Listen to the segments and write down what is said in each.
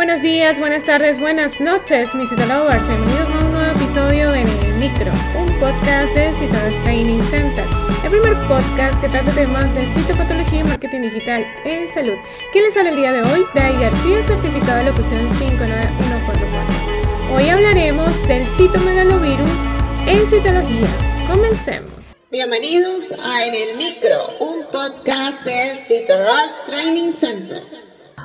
Buenos días, buenas tardes, buenas noches, mis citolovers. Bienvenidos a un nuevo episodio de el Micro, un podcast de Citolovers Training Center. El primer podcast que trata temas de citopatología y marketing digital en salud. ¿Quién les habla el día de hoy? Dai García, certificado de locución 59144. Hoy hablaremos del citomegalovirus en citología. Comencemos. Bienvenidos a En el Micro, un podcast de Citolovers Training Center.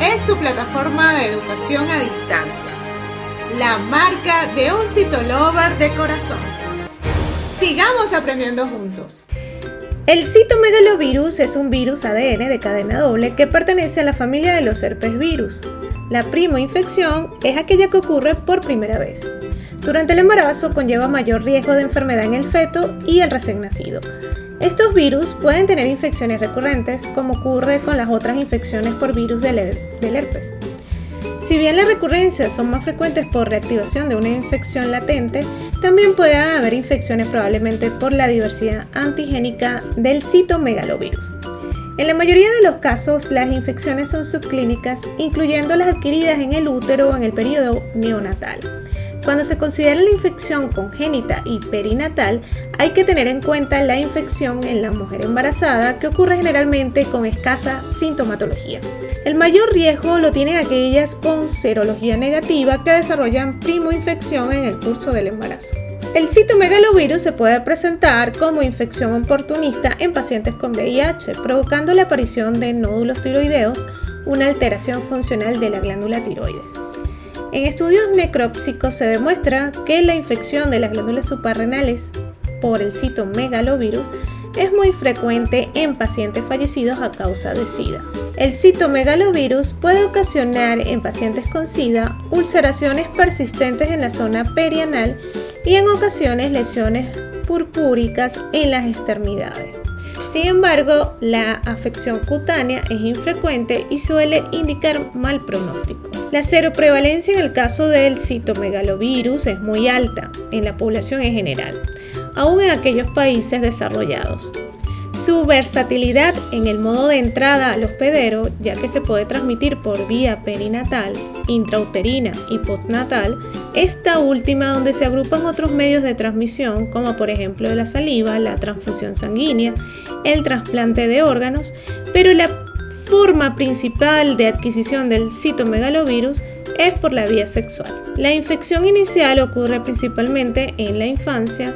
es tu plataforma de educación a distancia, la marca de un citolover de corazón. Sigamos aprendiendo juntos. El citomegalovirus es un virus ADN de cadena doble que pertenece a la familia de los herpes virus. La infección es aquella que ocurre por primera vez. Durante el embarazo conlleva mayor riesgo de enfermedad en el feto y el recién nacido. Estos virus pueden tener infecciones recurrentes, como ocurre con las otras infecciones por virus del, herpes. Si bien las recurrencias son más frecuentes por reactivación de una infección latente, también puede haber infecciones probablemente por la diversidad antigénica del citomegalovirus. En la mayoría de los casos, las infecciones son subclínicas, incluyendo las adquiridas en el útero o en el periodo neonatal. Cuando se considera la infección congénita y perinatal, hay que tener en cuenta la infección en la mujer embarazada que ocurre generalmente con escasa sintomatología. El mayor riesgo lo tienen aquellas con serología negativa que desarrollan primo infección en el curso del embarazo. El citomegalovirus se puede presentar como infección oportunista en pacientes con VIH, provocando la aparición de nódulos tiroideos, una alteración funcional de la glándula tiroides. En estudios necrópsicos se demuestra que la infección de las glándulas suprarrenales por el citomegalovirus es muy frecuente en pacientes fallecidos a causa de SIDA. El citomegalovirus puede ocasionar en pacientes con SIDA ulceraciones persistentes en la zona perianal y en ocasiones lesiones purpúricas en las extremidades. Sin embargo, la afección cutánea es infrecuente y suele indicar mal pronóstico. La seroprevalencia en el caso del citomegalovirus es muy alta en la población en general, aún en aquellos países desarrollados. Su versatilidad en el modo de entrada al hospedero, ya que se puede transmitir por vía perinatal, intrauterina y postnatal, esta última donde se agrupan otros medios de transmisión, como por ejemplo la saliva, la transfusión sanguínea, el trasplante de órganos, pero la forma principal de adquisición del citomegalovirus es por la vía sexual. La infección inicial ocurre principalmente en la infancia,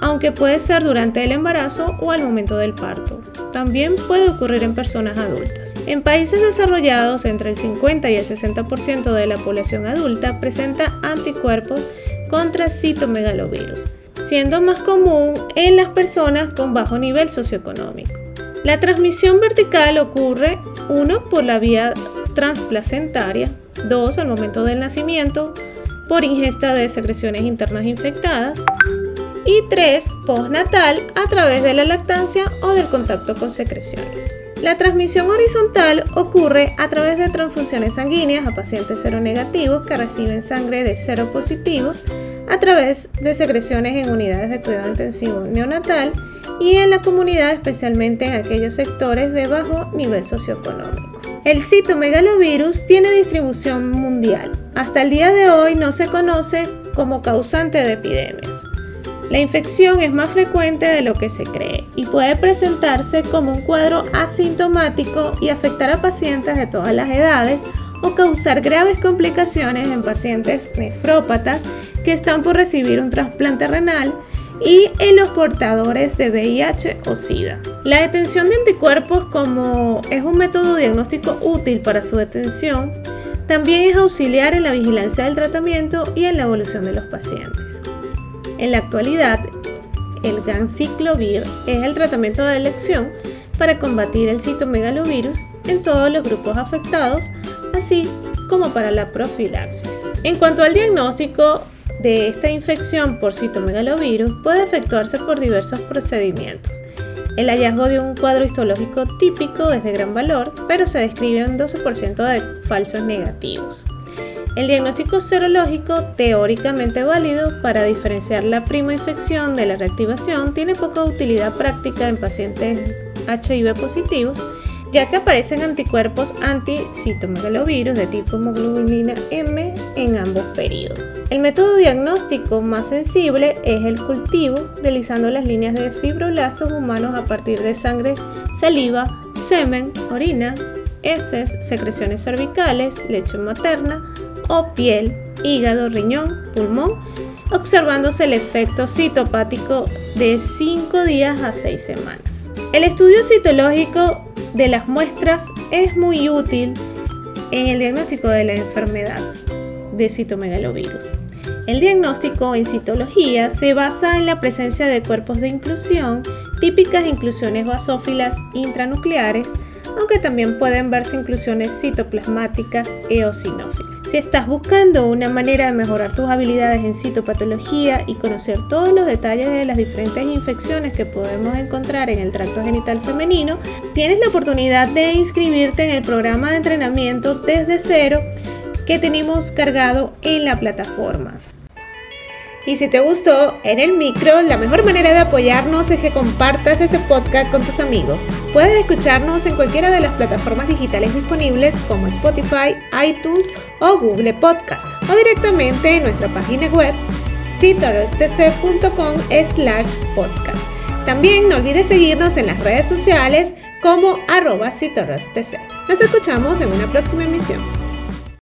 aunque puede ser durante el embarazo o al momento del parto. También puede ocurrir en personas adultas. En países desarrollados, entre el 50 y el 60% de la población adulta presenta anticuerpos contra citomegalovirus, siendo más común en las personas con bajo nivel socioeconómico. La transmisión vertical ocurre, 1, por la vía transplacentaria, 2, al momento del nacimiento, por ingesta de secreciones internas infectadas, y 3. Postnatal a través de la lactancia o del contacto con secreciones. La transmisión horizontal ocurre a través de transfusiones sanguíneas a pacientes seronegativos que reciben sangre de seropositivos a través de secreciones en unidades de cuidado intensivo neonatal y en la comunidad, especialmente en aquellos sectores de bajo nivel socioeconómico. El citomegalovirus tiene distribución mundial. Hasta el día de hoy no se conoce como causante de epidemias. La infección es más frecuente de lo que se cree y puede presentarse como un cuadro asintomático y afectar a pacientes de todas las edades o causar graves complicaciones en pacientes nefrópatas que están por recibir un trasplante renal y en los portadores de VIH o SIDA. La detención de anticuerpos como es un método diagnóstico útil para su detención, también es auxiliar en la vigilancia del tratamiento y en la evolución de los pacientes. En la actualidad, el ganciclovir es el tratamiento de elección para combatir el citomegalovirus en todos los grupos afectados, así como para la profilaxis. En cuanto al diagnóstico de esta infección por citomegalovirus, puede efectuarse por diversos procedimientos. El hallazgo de un cuadro histológico típico es de gran valor, pero se describe un 12% de falsos negativos. El diagnóstico serológico, teóricamente válido para diferenciar la prima infección de la reactivación, tiene poca utilidad práctica en pacientes HIV positivos, ya que aparecen anticuerpos anti-citomegalovirus de tipo hemoglobina M en ambos periodos. El método diagnóstico más sensible es el cultivo, realizando las líneas de fibroblastos humanos a partir de sangre, saliva, semen, orina, heces, secreciones cervicales, leche materna, o piel, hígado, riñón, pulmón, observándose el efecto citopático de 5 días a 6 semanas. El estudio citológico de las muestras es muy útil en el diagnóstico de la enfermedad de citomegalovirus. El diagnóstico en citología se basa en la presencia de cuerpos de inclusión, típicas inclusiones basófilas intranucleares, aunque también pueden verse inclusiones citoplasmáticas eosinófilas. Si estás buscando una manera de mejorar tus habilidades en citopatología y conocer todos los detalles de las diferentes infecciones que podemos encontrar en el tracto genital femenino, tienes la oportunidad de inscribirte en el programa de entrenamiento desde cero que tenemos cargado en la plataforma. Y si te gustó en el micro, la mejor manera de apoyarnos es que compartas este podcast con tus amigos. Puedes escucharnos en cualquiera de las plataformas digitales disponibles como Spotify, iTunes o Google Podcast o directamente en nuestra página web citorostc.com slash podcast. También no olvides seguirnos en las redes sociales como arroba Nos escuchamos en una próxima emisión.